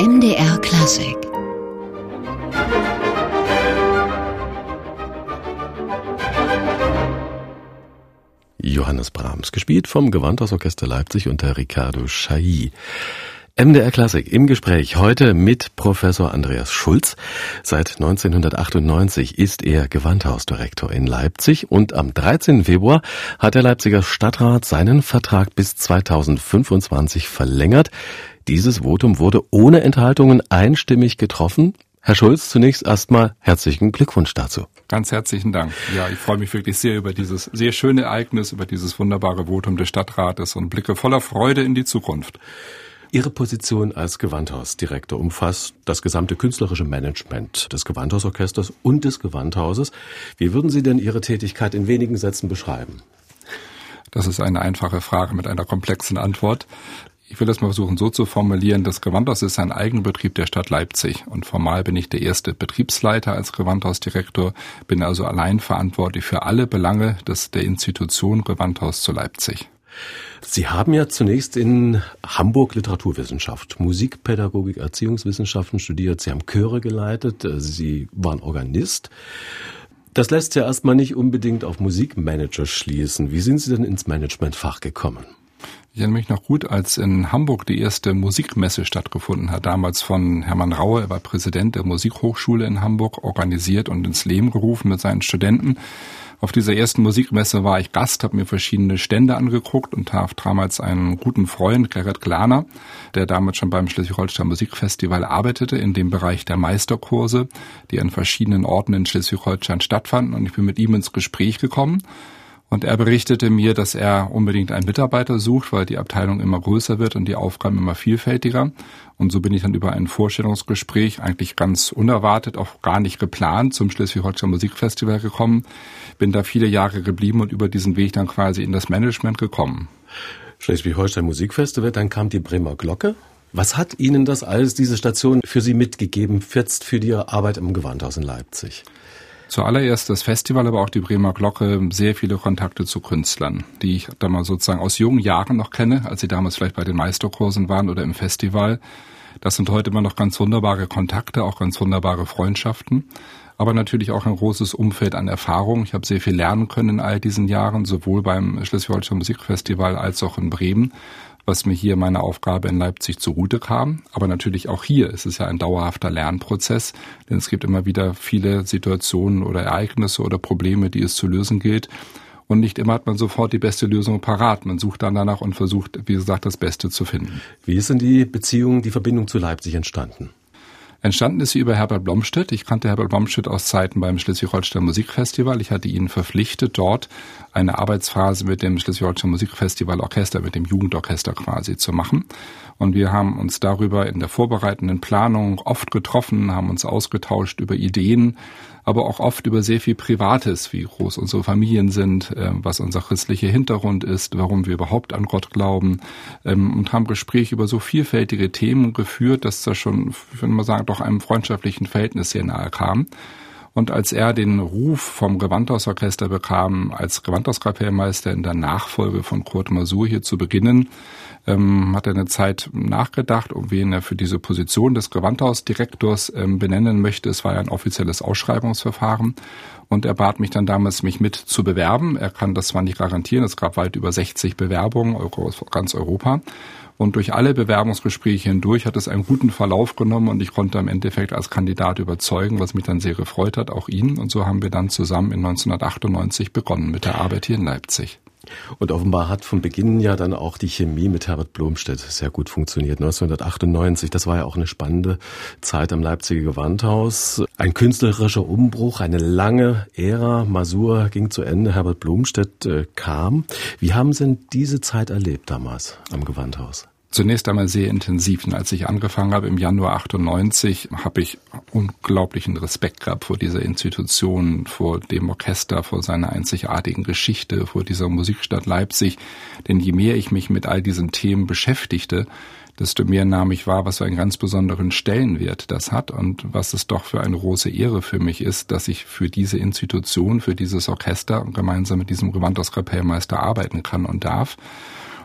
MDR Klassik Johannes Brahms, gespielt vom Gewandhausorchester Leipzig unter Ricardo Chailly. MDR Klassik im Gespräch heute mit Professor Andreas Schulz. Seit 1998 ist er Gewandhausdirektor in Leipzig und am 13. Februar hat der Leipziger Stadtrat seinen Vertrag bis 2025 verlängert. Dieses Votum wurde ohne Enthaltungen einstimmig getroffen. Herr Schulz, zunächst erstmal herzlichen Glückwunsch dazu. Ganz herzlichen Dank. Ja, ich freue mich wirklich sehr über dieses sehr schöne Ereignis, über dieses wunderbare Votum des Stadtrates und blicke voller Freude in die Zukunft. Ihre Position als Gewandhausdirektor umfasst das gesamte künstlerische Management des Gewandhausorchesters und des Gewandhauses. Wie würden Sie denn Ihre Tätigkeit in wenigen Sätzen beschreiben? Das ist eine einfache Frage mit einer komplexen Antwort. Ich will das mal versuchen so zu formulieren. Das Gewandhaus ist ein Eigenbetrieb der Stadt Leipzig und formal bin ich der erste Betriebsleiter als Gewandhausdirektor, bin also allein verantwortlich für alle Belange des, der Institution Gewandhaus zu Leipzig. Sie haben ja zunächst in Hamburg Literaturwissenschaft, Musikpädagogik, Erziehungswissenschaften studiert. Sie haben Chöre geleitet. Sie waren Organist. Das lässt ja erstmal nicht unbedingt auf Musikmanager schließen. Wie sind Sie denn ins Managementfach gekommen? Ich erinnere mich noch gut, als in Hamburg die erste Musikmesse stattgefunden hat, damals von Hermann Raue, er war Präsident der Musikhochschule in Hamburg, organisiert und ins Leben gerufen mit seinen Studenten. Auf dieser ersten Musikmesse war ich Gast, habe mir verschiedene Stände angeguckt und habe damals einen guten Freund, Gerrit Glaner, der damals schon beim Schleswig-Holstein Musikfestival arbeitete, in dem Bereich der Meisterkurse, die an verschiedenen Orten in Schleswig-Holstein stattfanden. Und ich bin mit ihm ins Gespräch gekommen. Und er berichtete mir, dass er unbedingt einen Mitarbeiter sucht, weil die Abteilung immer größer wird und die Aufgaben immer vielfältiger. Und so bin ich dann über ein Vorstellungsgespräch, eigentlich ganz unerwartet, auch gar nicht geplant, zum Schleswig-Holstein Musikfestival gekommen. Bin da viele Jahre geblieben und über diesen Weg dann quasi in das Management gekommen. Schleswig-Holstein Musikfestival, dann kam die Bremer Glocke. Was hat Ihnen das alles, diese Station für Sie mitgegeben, jetzt für die Arbeit im Gewandhaus in Leipzig? Zuallererst das Festival, aber auch die Bremer Glocke, sehr viele Kontakte zu Künstlern, die ich da mal sozusagen aus jungen Jahren noch kenne, als sie damals vielleicht bei den Meisterkursen waren oder im Festival. Das sind heute immer noch ganz wunderbare Kontakte, auch ganz wunderbare Freundschaften, aber natürlich auch ein großes Umfeld an Erfahrung. Ich habe sehr viel lernen können in all diesen Jahren, sowohl beim Schleswig-Holstein Musikfestival als auch in Bremen was mir hier meine Aufgabe in Leipzig zugute kam. Aber natürlich auch hier ist es ja ein dauerhafter Lernprozess, denn es gibt immer wieder viele Situationen oder Ereignisse oder Probleme, die es zu lösen gilt. Und nicht immer hat man sofort die beste Lösung parat. Man sucht dann danach und versucht, wie gesagt, das Beste zu finden. Wie ist denn die Beziehung, die Verbindung zu Leipzig entstanden? Entstanden ist sie über Herbert Blomstedt. Ich kannte Herbert Blomstedt aus Zeiten beim Schleswig-Holstein Musikfestival. Ich hatte ihn verpflichtet, dort eine Arbeitsphase mit dem Schleswig-Holstein Musikfestival Orchester, mit dem Jugendorchester quasi zu machen. Und wir haben uns darüber in der vorbereitenden Planung oft getroffen, haben uns ausgetauscht über Ideen, aber auch oft über sehr viel Privates, wie groß unsere Familien sind, äh, was unser christlicher Hintergrund ist, warum wir überhaupt an Gott glauben ähm, und haben Gespräche über so vielfältige Themen geführt, dass das schon, ich würde mal sagen, doch einem freundschaftlichen Verhältnis sehr nahe kam. Und als er den Ruf vom Gewandhausorchester bekam, als Gewandhauskapellmeister in der Nachfolge von Kurt Masur hier zu beginnen, ähm, hat er eine Zeit nachgedacht, um wen er für diese Position des Gewandhausdirektors ähm, benennen möchte. Es war ja ein offizielles Ausschreibungsverfahren und er bat mich dann damals, mich mit zu bewerben. Er kann das zwar nicht garantieren, es gab weit über 60 Bewerbungen aus ganz Europa. Und durch alle Bewerbungsgespräche hindurch hat es einen guten Verlauf genommen und ich konnte im Endeffekt als Kandidat überzeugen, was mich dann sehr gefreut hat, auch ihn. Und so haben wir dann zusammen in 1998 begonnen mit der Arbeit hier in Leipzig. Und offenbar hat von Beginn ja dann auch die Chemie mit Herbert Blomstedt sehr gut funktioniert. 1998, das war ja auch eine spannende Zeit am Leipziger Gewandhaus. Ein künstlerischer Umbruch, eine lange Ära. Masur ging zu Ende, Herbert Blomstedt äh, kam. Wie haben Sie denn diese Zeit erlebt damals am Gewandhaus? Zunächst einmal sehr intensiv. Und als ich angefangen habe im Januar 98, habe ich unglaublichen Respekt gehabt vor dieser Institution, vor dem Orchester, vor seiner einzigartigen Geschichte, vor dieser Musikstadt Leipzig. Denn je mehr ich mich mit all diesen Themen beschäftigte, desto mehr nahm ich wahr, was für einen ganz besonderen Stellenwert das hat und was es doch für eine große Ehre für mich ist, dass ich für diese Institution, für dieses Orchester gemeinsam mit diesem Gewandhauskapellmeister arbeiten kann und darf.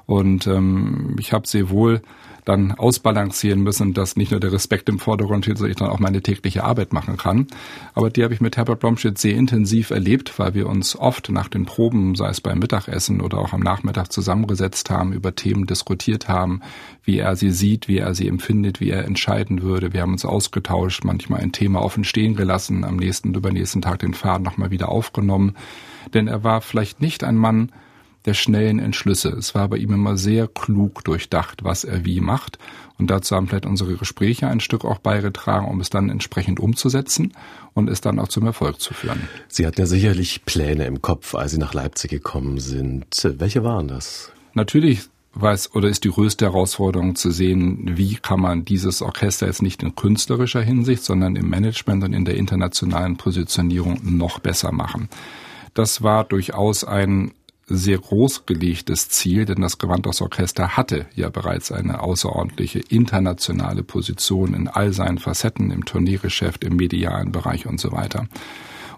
Und ähm, ich habe sehr wohl dann ausbalancieren müssen, dass nicht nur der Respekt im Vordergrund steht, sondern ich dann auch meine tägliche Arbeit machen kann. Aber die habe ich mit Herbert Blomstedt sehr intensiv erlebt, weil wir uns oft nach den Proben, sei es beim Mittagessen oder auch am Nachmittag zusammengesetzt haben, über Themen diskutiert haben, wie er sie sieht, wie er sie empfindet, wie er entscheiden würde. Wir haben uns ausgetauscht, manchmal ein Thema offen stehen gelassen, am nächsten, übernächsten Tag den Faden nochmal wieder aufgenommen. Denn er war vielleicht nicht ein Mann, der schnellen Entschlüsse. Es war bei ihm immer sehr klug durchdacht, was er wie macht. Und dazu haben vielleicht unsere Gespräche ein Stück auch beigetragen, um es dann entsprechend umzusetzen und es dann auch zum Erfolg zu führen. Sie hatten ja sicherlich Pläne im Kopf, als Sie nach Leipzig gekommen sind. Welche waren das? Natürlich es oder ist die größte Herausforderung zu sehen, wie kann man dieses Orchester jetzt nicht in künstlerischer Hinsicht, sondern im Management und in der internationalen Positionierung noch besser machen. Das war durchaus ein sehr groß gelegtes Ziel, denn das Gewandhausorchester hatte ja bereits eine außerordentliche internationale Position in all seinen Facetten, im Tourneegeschäft, im medialen Bereich und so weiter.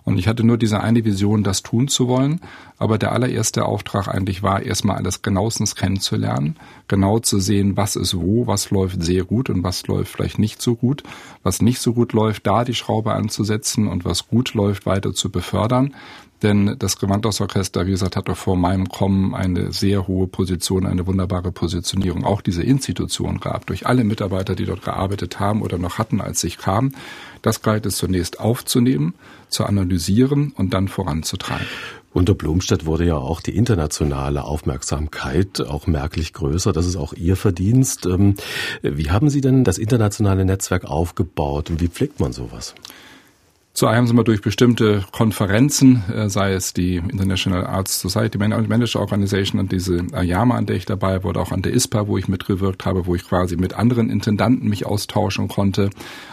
Und ich hatte nur diese eine Vision, das tun zu wollen. Aber der allererste Auftrag eigentlich war, erstmal alles genauestens kennenzulernen, genau zu sehen, was ist wo, was läuft sehr gut und was läuft vielleicht nicht so gut, was nicht so gut läuft, da die Schraube anzusetzen und was gut läuft, weiter zu befördern. Denn das Gewandhausorchester, wie gesagt, hatte vor meinem Kommen eine sehr hohe Position, eine wunderbare Positionierung. Auch diese Institution gab durch alle Mitarbeiter, die dort gearbeitet haben oder noch hatten, als ich kam. Das galt es zunächst aufzunehmen, zu analysieren und dann voranzutreiben. Unter Blomstedt wurde ja auch die internationale Aufmerksamkeit auch merklich größer. Das ist auch Ihr Verdienst. Ähm, wie haben Sie denn das internationale Netzwerk aufgebaut und wie pflegt man sowas? Zu einem sind wir durch bestimmte Konferenzen, äh, sei es die International Arts Society Manager Organization und diese AYAMA, an der ich dabei wurde, auch an der ISPA, wo ich mitgewirkt habe, wo ich quasi mit anderen Intendanten mich austauschen konnte,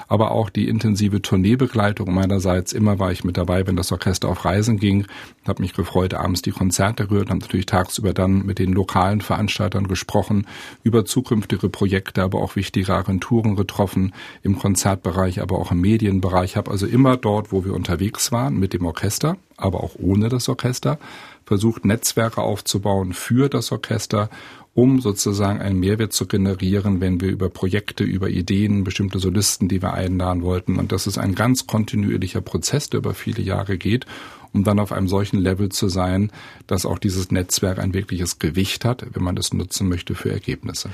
aber auch die intensive Tourneebegleitung meinerseits. Immer war ich mit dabei, wenn das Orchester auf Reisen ging, habe mich gefreut, abends die Konzerte gehört, habe natürlich tagsüber dann mit den lokalen Veranstaltern gesprochen, über zukünftige Projekte, aber auch wichtige Agenturen getroffen, im Konzertbereich, aber auch im Medienbereich, habe also immer dort dort, wo wir unterwegs waren mit dem Orchester, aber auch ohne das Orchester, versucht Netzwerke aufzubauen für das Orchester, um sozusagen einen Mehrwert zu generieren, wenn wir über Projekte, über Ideen, bestimmte Solisten, die wir einladen wollten. Und das ist ein ganz kontinuierlicher Prozess, der über viele Jahre geht, um dann auf einem solchen Level zu sein, dass auch dieses Netzwerk ein wirkliches Gewicht hat, wenn man das nutzen möchte für Ergebnisse.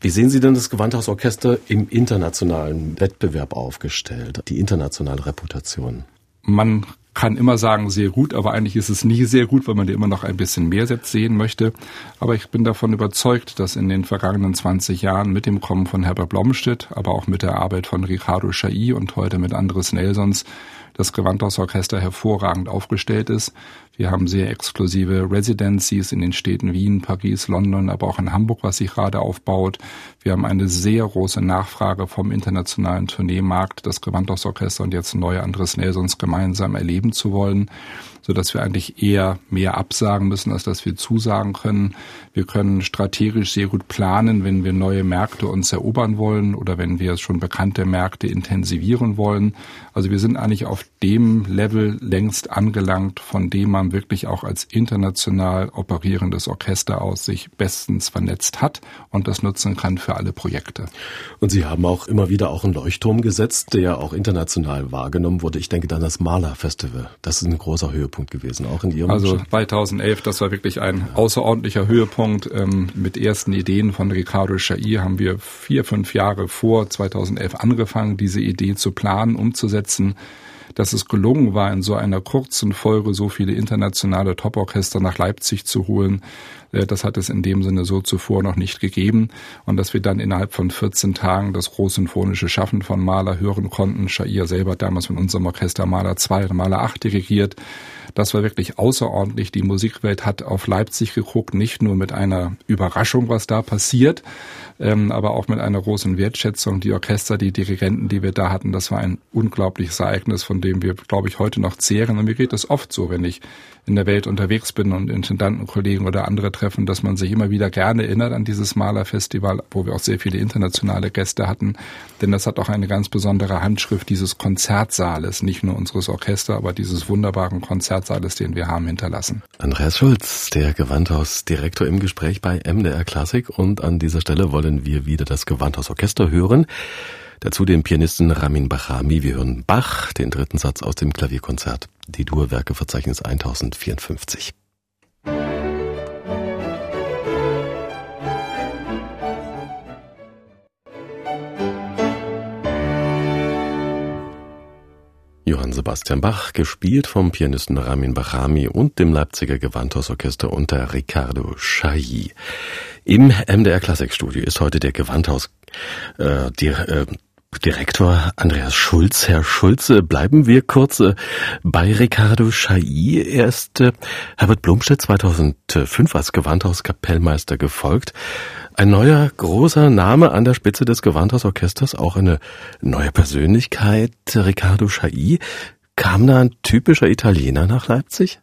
Wie sehen Sie denn das Gewandhausorchester im internationalen Wettbewerb aufgestellt, die internationale Reputation? Man kann immer sagen, sehr gut, aber eigentlich ist es nie sehr gut, weil man dir immer noch ein bisschen mehr sehen möchte. Aber ich bin davon überzeugt, dass in den vergangenen 20 Jahren mit dem Kommen von Herbert Blomstedt, aber auch mit der Arbeit von Ricardo Chailly und heute mit Andres Nelsons das Gewandhausorchester hervorragend aufgestellt ist. Wir haben sehr exklusive Residencies in den Städten Wien, Paris, London, aber auch in Hamburg, was sich gerade aufbaut. Wir haben eine sehr große Nachfrage vom internationalen Tourneemarkt, das Gewandhausorchester und jetzt neue Andres Nelsons gemeinsam erleben zu wollen so dass wir eigentlich eher mehr absagen müssen, als dass wir zusagen können. Wir können strategisch sehr gut planen, wenn wir neue Märkte uns erobern wollen oder wenn wir schon bekannte Märkte intensivieren wollen. Also wir sind eigentlich auf dem Level längst angelangt, von dem man wirklich auch als international operierendes Orchester aus sich bestens vernetzt hat und das nutzen kann für alle Projekte. Und Sie haben auch immer wieder auch einen Leuchtturm gesetzt, der ja auch international wahrgenommen wurde. Ich denke dann das Maler Festival. Das ist ein großer Höhepunkt. Höhepunkt gewesen, auch in Ihrem Also 2011, das war wirklich ein außerordentlicher Höhepunkt. Ähm, mit ersten Ideen von Ricardo Chailly haben wir vier, fünf Jahre vor 2011 angefangen, diese Idee zu planen, umzusetzen. Dass es gelungen war, in so einer kurzen Folge so viele internationale Toporchester nach Leipzig zu holen, das hat es in dem Sinne so zuvor noch nicht gegeben. Und dass wir dann innerhalb von 14 Tagen das großsymphonische Schaffen von Mahler hören konnten. Shair selber damals mit unserem Orchester Mahler 2 und Mahler 8 dirigiert. Das war wirklich außerordentlich. Die Musikwelt hat auf Leipzig geguckt, nicht nur mit einer Überraschung, was da passiert, ähm, aber auch mit einer großen Wertschätzung. Die Orchester, die Dirigenten, die wir da hatten, das war ein unglaubliches Ereignis, von dem wir, glaube ich, heute noch zehren. Und mir geht es oft so, wenn ich in der Welt unterwegs bin und Intendantenkollegen oder andere treffe, treffen, dass man sich immer wieder gerne erinnert an dieses Malerfestival, wo wir auch sehr viele internationale Gäste hatten. Denn das hat auch eine ganz besondere Handschrift dieses Konzertsaales, nicht nur unseres Orchester, aber dieses wunderbaren Konzertsaales, den wir haben, hinterlassen. Andreas Schulz, der Gewandhausdirektor im Gespräch bei MDR Klassik und an dieser Stelle wollen wir wieder das Gewandhausorchester hören. Dazu den Pianisten Ramin Bachami. Wir hören Bach, den dritten Satz aus dem Klavierkonzert, die Dur-Werke-Verzeichnis 1054. Johann Sebastian Bach, gespielt vom Pianisten Ramin Bachami und dem Leipziger Gewandhausorchester unter Ricardo Chailly. Im MDR Klassikstudio ist heute der Gewandhaus äh, die, äh, Direktor Andreas Schulz. Herr Schulze, bleiben wir kurz äh, bei Ricardo Chailly. Er ist äh, Herbert Blomstedt 2005 als Gewandhauskapellmeister gefolgt. Ein neuer großer Name an der Spitze des Gewandhausorchesters, auch eine neue Persönlichkeit, Ricardo Chailly. Kam da ein typischer Italiener nach Leipzig?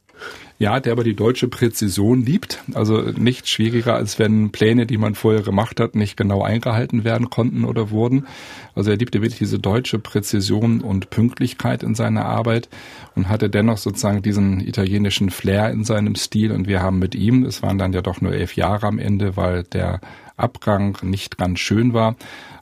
Ja, der aber die deutsche Präzision liebt. Also nicht schwieriger, als wenn Pläne, die man vorher gemacht hat, nicht genau eingehalten werden konnten oder wurden. Also er liebte wirklich diese deutsche Präzision und Pünktlichkeit in seiner Arbeit und hatte dennoch sozusagen diesen italienischen Flair in seinem Stil. Und wir haben mit ihm, es waren dann ja doch nur elf Jahre am Ende, weil der Abgang nicht ganz schön war,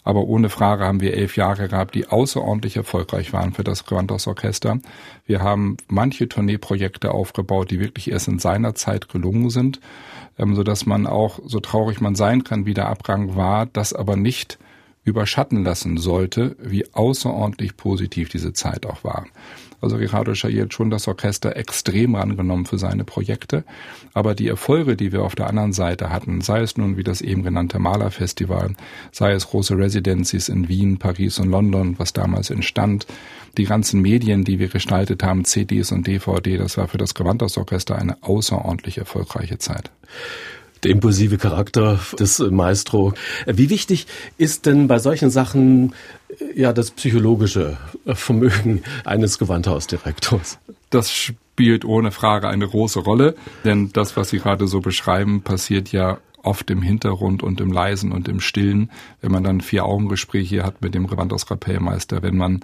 aber ohne Frage haben wir elf Jahre gehabt, die außerordentlich erfolgreich waren für das Gewandhaus Orchester. Wir haben manche Tourneeprojekte aufgebaut, die wirklich erst in seiner Zeit gelungen sind, ähm, so dass man auch, so traurig man sein kann, wie der Abgang war, das aber nicht überschatten lassen sollte, wie außerordentlich positiv diese Zeit auch war. Also Ricardo Chaillet hat schon das Orchester extrem rangenommen für seine Projekte. Aber die Erfolge, die wir auf der anderen Seite hatten, sei es nun wie das eben genannte Malerfestival, sei es große Residencies in Wien, Paris und London, was damals entstand, die ganzen Medien, die wir gestaltet haben, CDs und DVD, das war für das Gewandhausorchester eine außerordentlich erfolgreiche Zeit der impulsive Charakter des Maestro. Wie wichtig ist denn bei solchen Sachen ja das psychologische Vermögen eines Gewandhausdirektors? Das spielt ohne Frage eine große Rolle, denn das, was Sie gerade so beschreiben, passiert ja oft im Hintergrund und im Leisen und im Stillen, wenn man dann vier Augengespräche hat mit dem Gewandhauskapellmeister, wenn man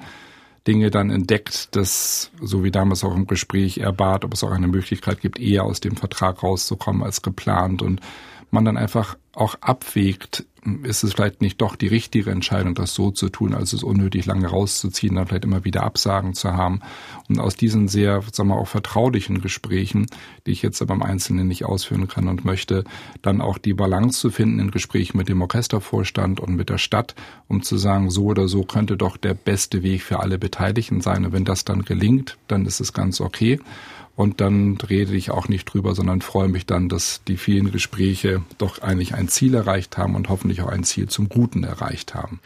Dinge dann entdeckt, dass, so wie damals auch im Gespräch er bat, ob es auch eine Möglichkeit gibt, eher aus dem Vertrag rauszukommen als geplant und man dann einfach auch abwägt, ist es vielleicht nicht doch die richtige Entscheidung, das so zu tun, als es unnötig lange rauszuziehen, dann vielleicht immer wieder Absagen zu haben. Und aus diesen sehr, sagen wir auch vertraulichen Gesprächen, die ich jetzt aber im Einzelnen nicht ausführen kann und möchte, dann auch die Balance zu finden in Gesprächen mit dem Orchestervorstand und mit der Stadt, um zu sagen, so oder so könnte doch der beste Weg für alle Beteiligten sein. Und wenn das dann gelingt, dann ist es ganz okay. Und dann rede ich auch nicht drüber, sondern freue mich dann, dass die vielen Gespräche doch eigentlich ein Ziel erreicht haben und hoffentlich auch ein Ziel zum Guten erreicht haben.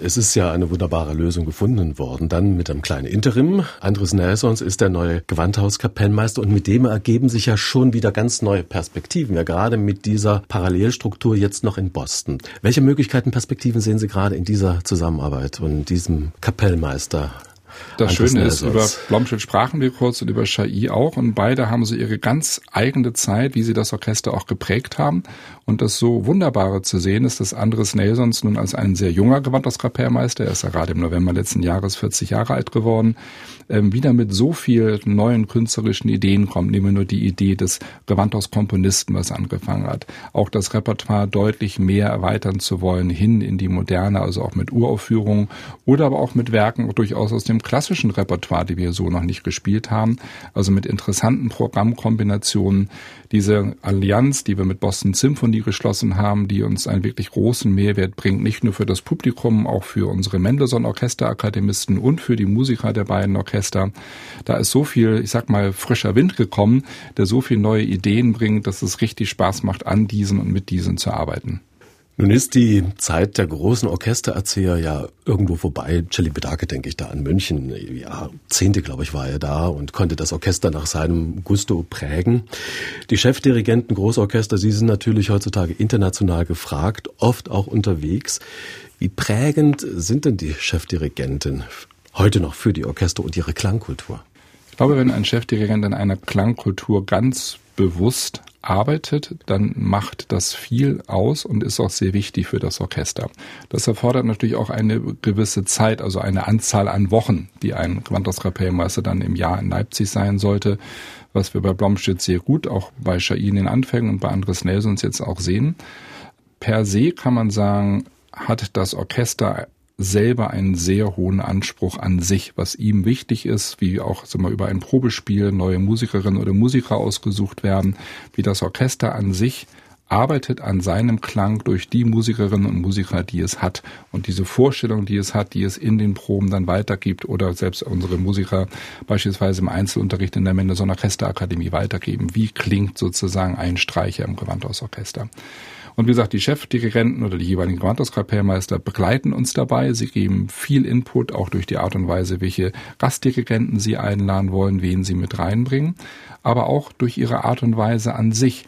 Es ist ja eine wunderbare Lösung gefunden worden. Dann mit einem kleinen Interim. Andres Nelsons ist der neue Gewandhauskapellmeister und mit dem ergeben sich ja schon wieder ganz neue Perspektiven. Ja, gerade mit dieser Parallelstruktur jetzt noch in Boston. Welche Möglichkeiten, Perspektiven sehen Sie gerade in dieser Zusammenarbeit und diesem Kapellmeister das Schöne ist, über Blomschild sprachen wir kurz und über Chai auch und beide haben so ihre ganz eigene Zeit, wie sie das Orchester auch geprägt haben. Und das so Wunderbare zu sehen ist, dass Andres Nelsons nun als ein sehr junger Gewandhauskapellmeister, er ist ja gerade im November letzten Jahres 40 Jahre alt geworden, ähm, wieder mit so viel neuen künstlerischen Ideen kommt. Nehmen wir nur die Idee des Gewandhauskomponisten, was angefangen hat. Auch das Repertoire deutlich mehr erweitern zu wollen, hin in die Moderne, also auch mit Uraufführungen oder aber auch mit Werken durchaus aus dem klassischen Repertoire, die wir so noch nicht gespielt haben. Also mit interessanten Programmkombinationen. Diese Allianz, die wir mit Boston Symphony geschlossen haben, die uns einen wirklich großen Mehrwert bringt, nicht nur für das Publikum, auch für unsere Mendelssohn Orchesterakademisten und für die Musiker der beiden Orchester. Da ist so viel, ich sag mal, frischer Wind gekommen, der so viel neue Ideen bringt, dass es richtig Spaß macht, an diesen und mit diesen zu arbeiten. Nun ist die Zeit der großen Orchestererzieher ja irgendwo vorbei. Celli Bedake denke ich da an München. Ja, Zehnte, glaube ich, war er da und konnte das Orchester nach seinem Gusto prägen. Die Chefdirigenten Großorchester, sie sind natürlich heutzutage international gefragt, oft auch unterwegs. Wie prägend sind denn die Chefdirigenten heute noch für die Orchester und ihre Klangkultur? Ich glaube, wenn ein Chefdirigent in einer Klangkultur ganz bewusst arbeitet, dann macht das viel aus und ist auch sehr wichtig für das Orchester. Das erfordert natürlich auch eine gewisse Zeit, also eine Anzahl an Wochen, die ein Gewandhauskapellmeister dann im Jahr in Leipzig sein sollte, was wir bei Blomstedt sehr gut, auch bei Shain in Anfängen und bei Andres Nelsons jetzt auch sehen. Per se kann man sagen, hat das Orchester selber einen sehr hohen Anspruch an sich, was ihm wichtig ist, wie auch sag mal, über ein Probespiel neue Musikerinnen oder Musiker ausgesucht werden, wie das Orchester an sich arbeitet an seinem Klang durch die Musikerinnen und Musiker, die es hat. Und diese Vorstellung, die es hat, die es in den Proben dann weitergibt oder selbst unsere Musiker beispielsweise im Einzelunterricht in der Mendelssohn Orchesterakademie weitergeben. Wie klingt sozusagen ein Streicher im Gewandhausorchester? Und wie gesagt, die Chefdirigenten oder die jeweiligen Gewandhauskapellmeister begleiten uns dabei. Sie geben viel Input, auch durch die Art und Weise, welche Gastdirigenten sie einladen wollen, wen sie mit reinbringen, aber auch durch ihre Art und Weise an sich.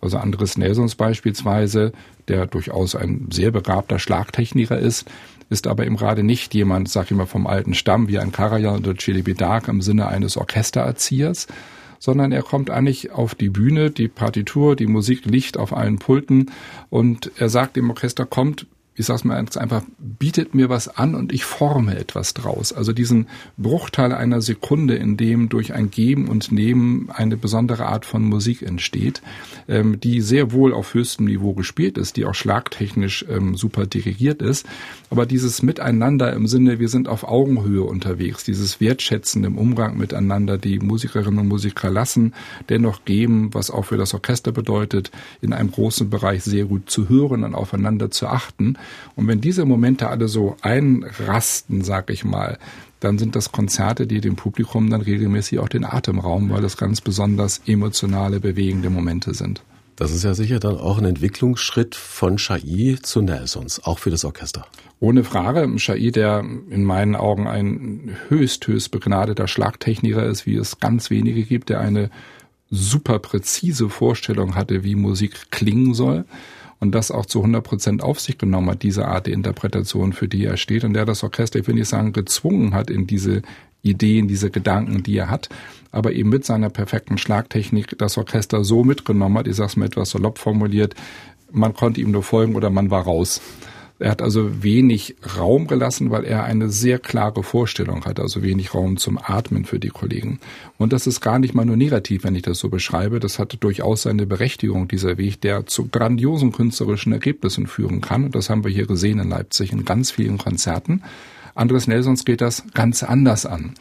Also Andres Nelsons beispielsweise, der durchaus ein sehr begabter Schlagtechniker ist, ist aber im gerade nicht jemand, sag ich mal, vom alten Stamm wie ein Karajan oder Chili Bedark im Sinne eines Orchestererziehers, sondern er kommt eigentlich auf die Bühne, die Partitur, die Musik liegt auf allen Pulten und er sagt dem Orchester, kommt, ich sag's mal einfach, bietet mir was an und ich forme etwas draus. Also diesen Bruchteil einer Sekunde, in dem durch ein Geben und Nehmen eine besondere Art von Musik entsteht, ähm, die sehr wohl auf höchstem Niveau gespielt ist, die auch schlagtechnisch ähm, super dirigiert ist. Aber dieses Miteinander im Sinne, wir sind auf Augenhöhe unterwegs, dieses Wertschätzen im Umgang miteinander, die Musikerinnen und Musiker lassen, dennoch geben, was auch für das Orchester bedeutet, in einem großen Bereich sehr gut zu hören und aufeinander zu achten und wenn diese Momente alle so einrasten, sag ich mal, dann sind das Konzerte, die dem Publikum dann regelmäßig auch den Atem rauben, weil das ganz besonders emotionale, bewegende Momente sind. Das ist ja sicher dann auch ein Entwicklungsschritt von Chai zu Nelsons, auch für das Orchester. Ohne Frage. Chai, der in meinen Augen ein höchst, höchst begnadeter Schlagtechniker ist, wie es ganz wenige gibt, der eine super präzise Vorstellung hatte, wie Musik klingen soll und das auch zu 100 Prozent auf sich genommen hat, diese Art der Interpretation, für die er steht und der das Orchester, ich will nicht sagen, gezwungen hat in diese Ideen, diese Gedanken, die er hat, aber eben mit seiner perfekten Schlagtechnik das Orchester so mitgenommen hat, ich sag's mal etwas salopp formuliert, man konnte ihm nur folgen oder man war raus. Er hat also wenig Raum gelassen, weil er eine sehr klare Vorstellung hat, also wenig Raum zum Atmen für die Kollegen. Und das ist gar nicht mal nur negativ, wenn ich das so beschreibe. Das hat durchaus seine Berechtigung, dieser Weg, der zu grandiosen künstlerischen Ergebnissen führen kann. Und das haben wir hier gesehen in Leipzig in ganz vielen Konzerten. Andres Nelsons geht das ganz anders an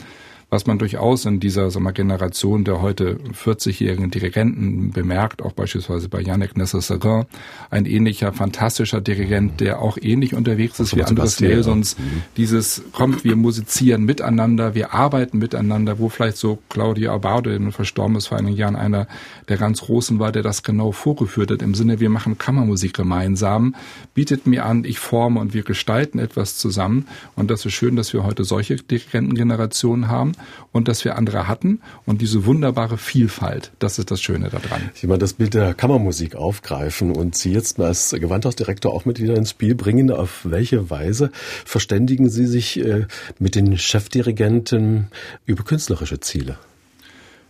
was man durchaus in dieser sagen wir, Generation der heute 40-jährigen Dirigenten bemerkt, auch beispielsweise bei Yannick Nessessarin, ein ähnlicher fantastischer Dirigent, der auch ähnlich unterwegs ist wie Andres Nelsons. Mhm. Dieses kommt, wir musizieren miteinander, wir arbeiten miteinander, wo vielleicht so Claudia Abaude, der verstorben ist vor einigen Jahren, einer der ganz Großen war, der das genau vorgeführt hat, im Sinne, wir machen Kammermusik gemeinsam, bietet mir an, ich forme und wir gestalten etwas zusammen. Und das ist schön, dass wir heute solche Dirigentengenerationen haben und dass wir andere hatten und diese wunderbare Vielfalt, das ist das Schöne daran. Ich will mal das Bild der Kammermusik aufgreifen und Sie jetzt als Gewandhausdirektor auch mit wieder ins Spiel bringen. Auf welche Weise verständigen Sie sich äh, mit den Chefdirigenten über künstlerische Ziele?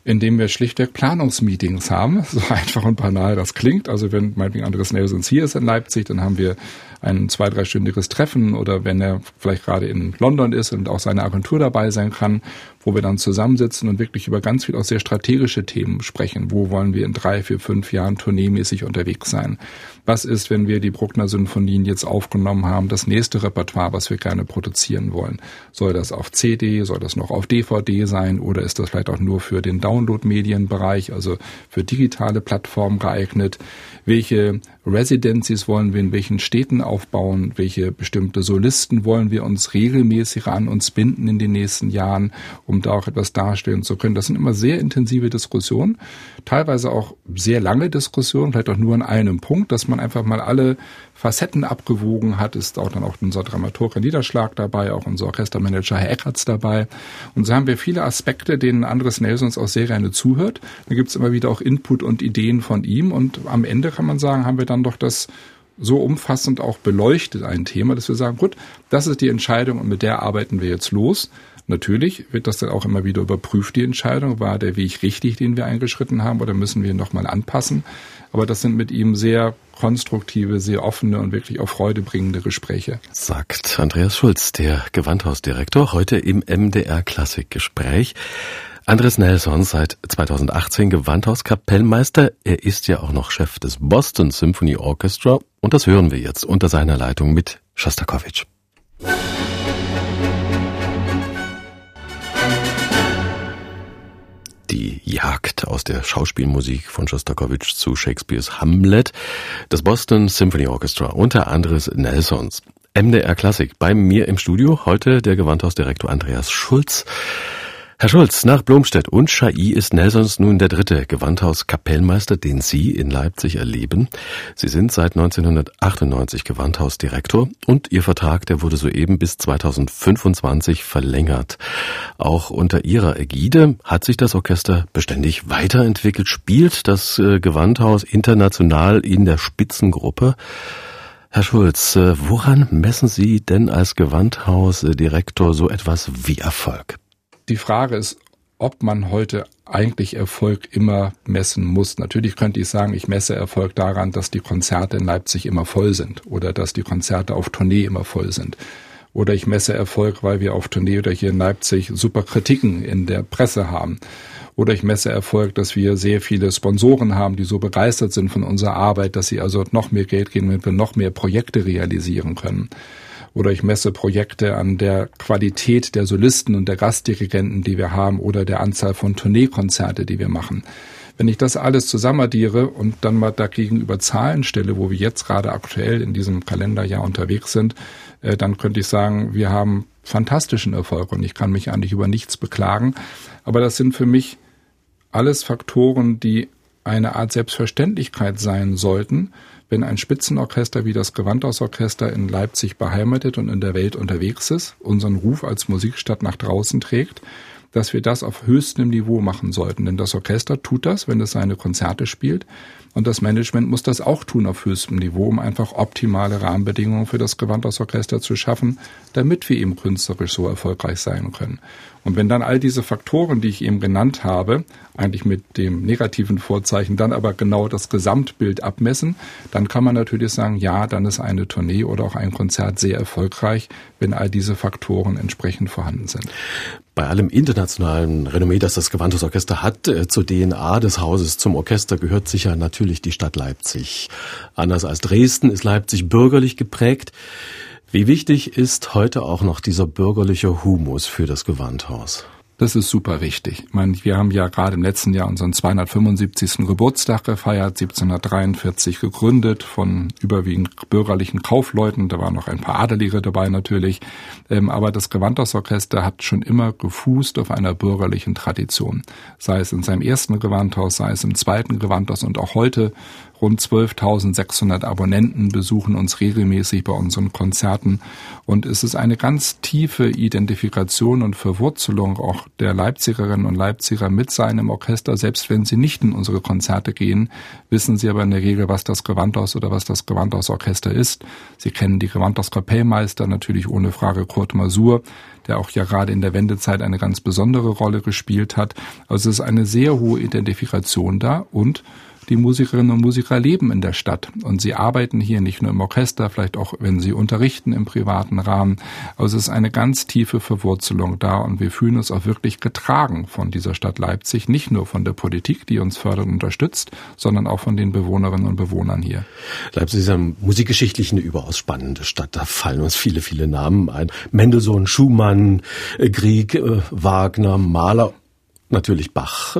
indem wir schlichtweg Planungsmeetings haben. So einfach und banal das klingt. Also wenn meinetwegen Andres Nelsons hier ist in Leipzig, dann haben wir ein zwei-, dreistündiges Treffen oder wenn er vielleicht gerade in London ist und auch seine Agentur dabei sein kann, wo wir dann zusammensitzen und wirklich über ganz viel auch sehr strategische Themen sprechen. Wo wollen wir in drei, vier, fünf Jahren tourneemäßig unterwegs sein? Was ist, wenn wir die Bruckner Sinfonien jetzt aufgenommen haben, das nächste Repertoire, was wir gerne produzieren wollen? Soll das auf CD, soll das noch auf DVD sein oder ist das vielleicht auch nur für den Download-Medienbereich, also für digitale Plattformen geeignet? Welche Residencies wollen wir in welchen Städten aufbauen? Welche bestimmte Solisten wollen wir uns regelmäßig an uns binden in den nächsten Jahren, um da auch etwas darstellen zu können? Das sind immer sehr intensive Diskussionen, teilweise auch sehr lange Diskussionen, vielleicht auch nur an einem Punkt, dass man einfach mal alle Facetten abgewogen hat, ist auch dann auch unser Dramaturg Herr Niederschlag dabei, auch unser Orchestermanager Herr Eckertz dabei. Und so haben wir viele Aspekte, denen Andres Nelsons auch sehr gerne zuhört. Da gibt's immer wieder auch Input und Ideen von ihm. Und am Ende kann man sagen, haben wir dann doch das so umfassend auch beleuchtet ein Thema, dass wir sagen, gut, das ist die Entscheidung und mit der arbeiten wir jetzt los. Natürlich wird das dann auch immer wieder überprüft, die Entscheidung. War der Weg richtig, den wir eingeschritten haben, oder müssen wir ihn nochmal anpassen? Aber das sind mit ihm sehr konstruktive, sehr offene und wirklich auch freudebringende Gespräche. Sagt Andreas Schulz, der Gewandhausdirektor, heute im MDR Klassikgespräch. Andres Nelson, seit 2018 Gewandhauskapellmeister. Er ist ja auch noch Chef des Boston Symphony Orchestra und das hören wir jetzt unter seiner Leitung mit Schostakowitsch. Die Jagd aus der Schauspielmusik von Schostakowitsch zu Shakespeares Hamlet, das Boston Symphony Orchestra unter Andres Nelsons. MDR Klassik bei mir im Studio heute der Gewandhausdirektor Andreas Schulz. Herr Schulz, nach Blomstedt und Schai ist Nelsons nun der dritte Gewandhauskapellmeister, den Sie in Leipzig erleben. Sie sind seit 1998 Gewandhausdirektor und Ihr Vertrag, der wurde soeben bis 2025 verlängert. Auch unter Ihrer Ägide hat sich das Orchester beständig weiterentwickelt, spielt das äh, Gewandhaus international in der Spitzengruppe. Herr Schulz, äh, woran messen Sie denn als Gewandhausdirektor so etwas wie Erfolg? Die Frage ist, ob man heute eigentlich Erfolg immer messen muss. Natürlich könnte ich sagen, ich messe Erfolg daran, dass die Konzerte in Leipzig immer voll sind oder dass die Konzerte auf Tournee immer voll sind. Oder ich messe Erfolg, weil wir auf Tournee oder hier in Leipzig super Kritiken in der Presse haben. Oder ich messe Erfolg, dass wir sehr viele Sponsoren haben, die so begeistert sind von unserer Arbeit, dass sie also noch mehr Geld geben, wenn wir noch mehr Projekte realisieren können oder ich messe Projekte an der Qualität der Solisten und der Gastdirigenten, die wir haben oder der Anzahl von Tourneekonzerte, die wir machen. Wenn ich das alles zusammenaddiere und dann mal dagegen über Zahlen stelle, wo wir jetzt gerade aktuell in diesem Kalenderjahr unterwegs sind, äh, dann könnte ich sagen, wir haben fantastischen Erfolg und ich kann mich eigentlich über nichts beklagen. Aber das sind für mich alles Faktoren, die eine Art Selbstverständlichkeit sein sollten, wenn ein Spitzenorchester wie das Gewandhausorchester in Leipzig beheimatet und in der Welt unterwegs ist, unseren Ruf als Musikstadt nach draußen trägt, dass wir das auf höchstem Niveau machen sollten. Denn das Orchester tut das, wenn es seine Konzerte spielt. Und das Management muss das auch tun auf höchstem Niveau, um einfach optimale Rahmenbedingungen für das Gewandhausorchester zu schaffen, damit wir eben künstlerisch so erfolgreich sein können. Und wenn dann all diese Faktoren, die ich eben genannt habe, eigentlich mit dem negativen Vorzeichen, dann aber genau das Gesamtbild abmessen, dann kann man natürlich sagen, ja, dann ist eine Tournee oder auch ein Konzert sehr erfolgreich, wenn all diese Faktoren entsprechend vorhanden sind. Bei allem internationalen Renommee, das das Gewandhausorchester hat, äh, zur DNA des Hauses, zum Orchester gehört sicher natürlich die Stadt Leipzig. Anders als Dresden ist Leipzig bürgerlich geprägt. Wie wichtig ist heute auch noch dieser bürgerliche Humus für das Gewandhaus? Das ist super wichtig. Ich meine, wir haben ja gerade im letzten Jahr unseren 275. Geburtstag gefeiert, 1743 gegründet von überwiegend bürgerlichen Kaufleuten. Da waren noch ein paar Adelige dabei natürlich. Ähm, aber das Gewandhausorchester hat schon immer gefußt auf einer bürgerlichen Tradition. Sei es in seinem ersten Gewandhaus, sei es im zweiten Gewandhaus und auch heute Rund 12.600 Abonnenten besuchen uns regelmäßig bei unseren Konzerten und es ist eine ganz tiefe Identifikation und Verwurzelung auch der Leipzigerinnen und Leipziger mit seinem Orchester. Selbst wenn sie nicht in unsere Konzerte gehen, wissen sie aber in der Regel, was das Gewandhaus oder was das Gewandhausorchester ist. Sie kennen die Gewandhauskapellmeister, natürlich ohne Frage Kurt Masur, der auch ja gerade in der Wendezeit eine ganz besondere Rolle gespielt hat. Also es ist eine sehr hohe Identifikation da und die Musikerinnen und Musiker leben in der Stadt und sie arbeiten hier nicht nur im Orchester, vielleicht auch, wenn sie unterrichten im privaten Rahmen. Also es ist eine ganz tiefe Verwurzelung da und wir fühlen uns auch wirklich getragen von dieser Stadt Leipzig, nicht nur von der Politik, die uns fördert und unterstützt, sondern auch von den Bewohnerinnen und Bewohnern hier. Leipzig ist ja musikgeschichtlich eine überaus spannende Stadt. Da fallen uns viele, viele Namen ein. Mendelssohn, Schumann, Grieg, äh, Wagner, Mahler natürlich Bach.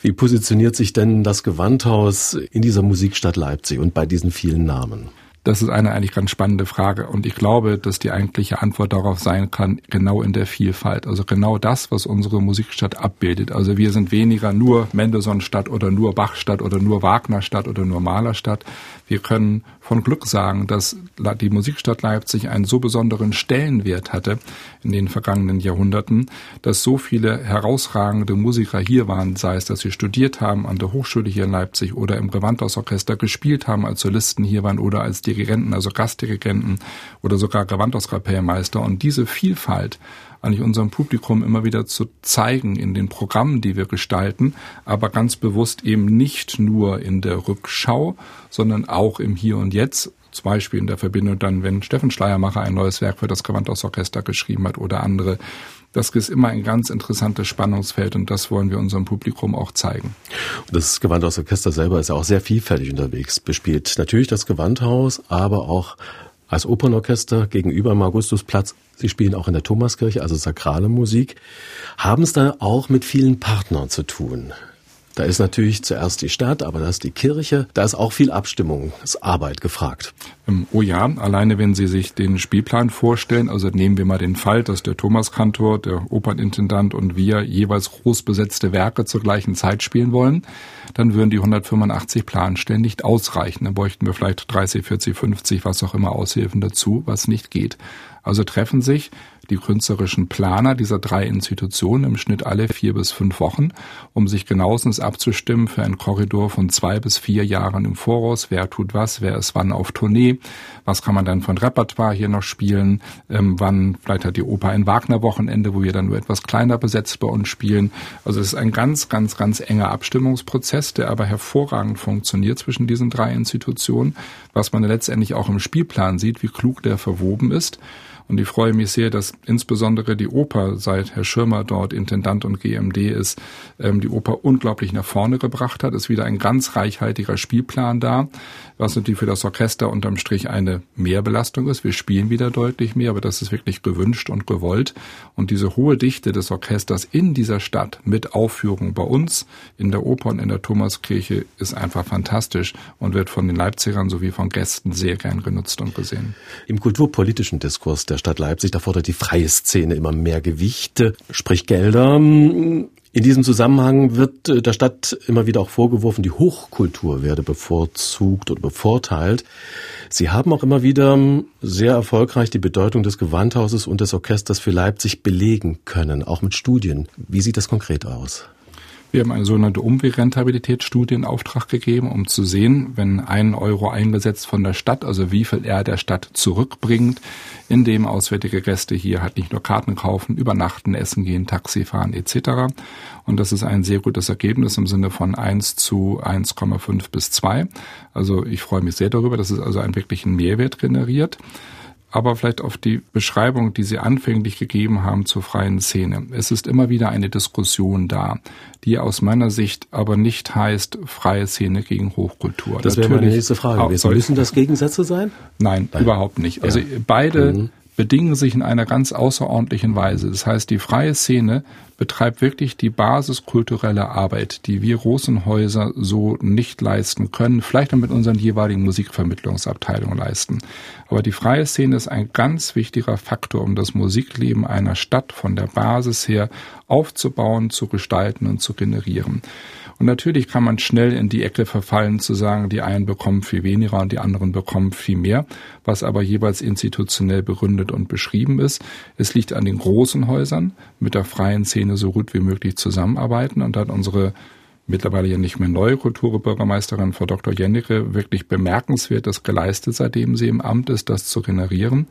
Wie positioniert sich denn das Gewandhaus in dieser Musikstadt Leipzig und bei diesen vielen Namen? Das ist eine eigentlich ganz spannende Frage. Und ich glaube, dass die eigentliche Antwort darauf sein kann, genau in der Vielfalt. Also genau das, was unsere Musikstadt abbildet. Also wir sind weniger nur Mendelssohn-Stadt oder nur Bach-Stadt oder nur Wagner-Stadt oder nur Malerstadt. Wir können von Glück sagen, dass die Musikstadt Leipzig einen so besonderen Stellenwert hatte in den vergangenen Jahrhunderten, dass so viele herausragende Musiker hier waren, sei es, dass sie studiert haben an der Hochschule hier in Leipzig oder im Gewandhausorchester gespielt haben, als Solisten hier waren oder als Dirigenten, also Gastdirigenten oder sogar Gewandhauskapellmeister. Und diese Vielfalt eigentlich unserem Publikum immer wieder zu zeigen in den Programmen, die wir gestalten, aber ganz bewusst eben nicht nur in der Rückschau, sondern auch im Hier und Jetzt zum Beispiel in der Verbindung dann, wenn Steffen Schleiermacher ein neues Werk für das Gewandhausorchester geschrieben hat oder andere. Das ist immer ein ganz interessantes Spannungsfeld und das wollen wir unserem Publikum auch zeigen. Das Gewandhausorchester selber ist ja auch sehr vielfältig unterwegs, bespielt natürlich das Gewandhaus, aber auch als Opernorchester gegenüber am Augustusplatz. Sie spielen auch in der Thomaskirche, also sakrale Musik. Haben es da auch mit vielen Partnern zu tun? Da ist natürlich zuerst die Stadt, aber da ist die Kirche. Da ist auch viel Abstimmungsarbeit gefragt. Ähm, oh ja, alleine wenn Sie sich den Spielplan vorstellen, also nehmen wir mal den Fall, dass der Thomaskantor, der Opernintendant und wir jeweils groß besetzte Werke zur gleichen Zeit spielen wollen, dann würden die 185 Planstellen nicht ausreichen. Dann bräuchten wir vielleicht 30, 40, 50, was auch immer Aushilfen dazu, was nicht geht. Also treffen sich die künstlerischen Planer dieser drei Institutionen im Schnitt alle vier bis fünf Wochen, um sich genauestens abzustimmen für einen Korridor von zwei bis vier Jahren im Voraus. Wer tut was, wer ist wann auf Tournee, was kann man dann von Repertoire hier noch spielen, ähm, wann vielleicht hat die Oper ein Wagner-Wochenende, wo wir dann nur etwas kleiner besetzt bei uns spielen. Also es ist ein ganz, ganz, ganz enger Abstimmungsprozess, der aber hervorragend funktioniert zwischen diesen drei Institutionen, was man letztendlich auch im Spielplan sieht, wie klug der verwoben ist. Und ich freue mich sehr, dass insbesondere die Oper, seit Herr Schirmer dort Intendant und GMD ist, ähm, die Oper unglaublich nach vorne gebracht hat. Es ist wieder ein ganz reichhaltiger Spielplan da, was natürlich für das Orchester unterm Strich eine Mehrbelastung ist. Wir spielen wieder deutlich mehr, aber das ist wirklich gewünscht und gewollt. Und diese hohe Dichte des Orchesters in dieser Stadt mit Aufführung bei uns in der Oper und in der Thomaskirche ist einfach fantastisch und wird von den Leipzigern sowie von Gästen sehr gern genutzt und gesehen. Im kulturpolitischen Diskurs der Stadt Leipzig. Da fordert die freie Szene immer mehr Gewichte, sprich Gelder. In diesem Zusammenhang wird äh, der Stadt immer wieder auch vorgeworfen, die Hochkultur werde bevorzugt oder bevorteilt. Sie haben auch immer wieder sehr erfolgreich die Bedeutung des Gewandhauses und des Orchesters für Leipzig belegen können, auch mit Studien. Wie sieht das konkret aus? Wir haben eine sogenannte Umwegrentabilitätsstudie in Auftrag gegeben, um zu sehen, wenn ein Euro eingesetzt von der Stadt, also wie viel er der Stadt zurückbringt, indem auswärtige Gäste hier halt nicht nur Karten kaufen, übernachten, essen gehen, Taxi fahren etc. Und das ist ein sehr gutes Ergebnis im Sinne von 1 zu 1,5 bis 2. Also ich freue mich sehr darüber, dass es also einen wirklichen Mehrwert generiert aber vielleicht auf die Beschreibung, die Sie anfänglich gegeben haben zur freien Szene. Es ist immer wieder eine Diskussion da, die aus meiner Sicht aber nicht heißt freie Szene gegen Hochkultur. Das wäre meine nächste Frage gewesen. Müssen das Gegensätze sein? Nein, Nein. überhaupt nicht. Also ja. beide mhm bedingen sich in einer ganz außerordentlichen Weise. Das heißt, die freie Szene betreibt wirklich die basiskulturelle Arbeit, die wir Rosenhäuser so nicht leisten können, vielleicht auch mit unseren jeweiligen Musikvermittlungsabteilungen leisten. Aber die freie Szene ist ein ganz wichtiger Faktor, um das Musikleben einer Stadt von der Basis her aufzubauen, zu gestalten und zu generieren. Und natürlich kann man schnell in die Ecke verfallen zu sagen, die einen bekommen viel weniger und die anderen bekommen viel mehr, was aber jeweils institutionell begründet und beschrieben ist. Es liegt an den großen Häusern, mit der freien Szene so gut wie möglich zusammenarbeiten und hat unsere mittlerweile ja nicht mehr neue Kulturbürgermeisterin Frau Dr. Jennecke wirklich bemerkenswertes geleistet, seitdem sie im Amt ist, das zu generieren.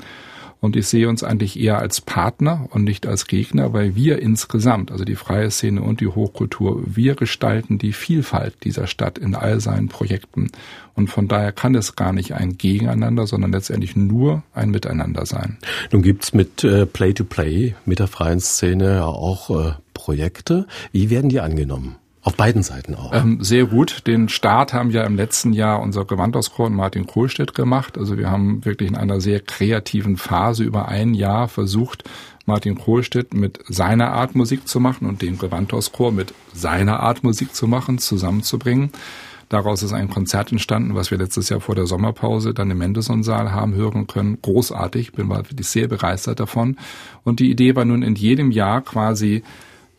Und ich sehe uns eigentlich eher als Partner und nicht als Gegner, weil wir insgesamt, also die freie Szene und die Hochkultur, wir gestalten die Vielfalt dieser Stadt in all seinen Projekten. Und von daher kann es gar nicht ein Gegeneinander, sondern letztendlich nur ein Miteinander sein. Nun gibt's mit äh, Play-to-Play, mit der freien Szene ja auch äh, Projekte. Wie werden die angenommen? Auf beiden Seiten auch. Ähm, sehr gut. Den Start haben ja im letzten Jahr unser Gewandhauschor und Martin Kohlstedt gemacht. Also wir haben wirklich in einer sehr kreativen Phase über ein Jahr versucht, Martin Kohlstedt mit seiner Art Musik zu machen und den Gewandhauschor mit seiner Art Musik zu machen, zusammenzubringen. Daraus ist ein Konzert entstanden, was wir letztes Jahr vor der Sommerpause dann im Mendelssohn-Saal haben hören können. Großartig, bin wirklich sehr begeistert davon. Und die Idee war nun in jedem Jahr quasi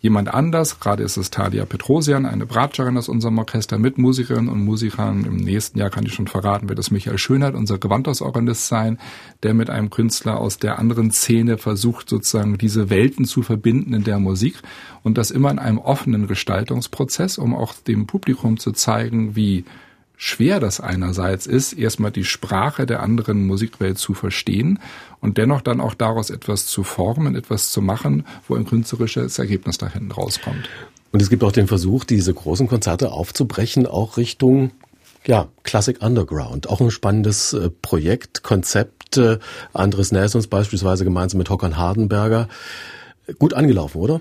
jemand anders, gerade ist es Talia Petrosian, eine Bratscherin aus unserem Orchester mit Musikerinnen und Musikern. Im nächsten Jahr kann ich schon verraten, wird es Michael Schönert, unser Gewandhausorganist sein, der mit einem Künstler aus der anderen Szene versucht, sozusagen diese Welten zu verbinden in der Musik und das immer in einem offenen Gestaltungsprozess, um auch dem Publikum zu zeigen, wie schwer das einerseits ist, erstmal die Sprache der anderen Musikwelt zu verstehen und dennoch dann auch daraus etwas zu formen, etwas zu machen, wo ein künstlerisches Ergebnis da hinten rauskommt. Und es gibt auch den Versuch, diese großen Konzerte aufzubrechen, auch Richtung ja, Classic Underground. Auch ein spannendes äh, Projekt, Konzept. Äh, Andres Nelsons beispielsweise gemeinsam mit Hockern Hardenberger. Gut angelaufen, oder?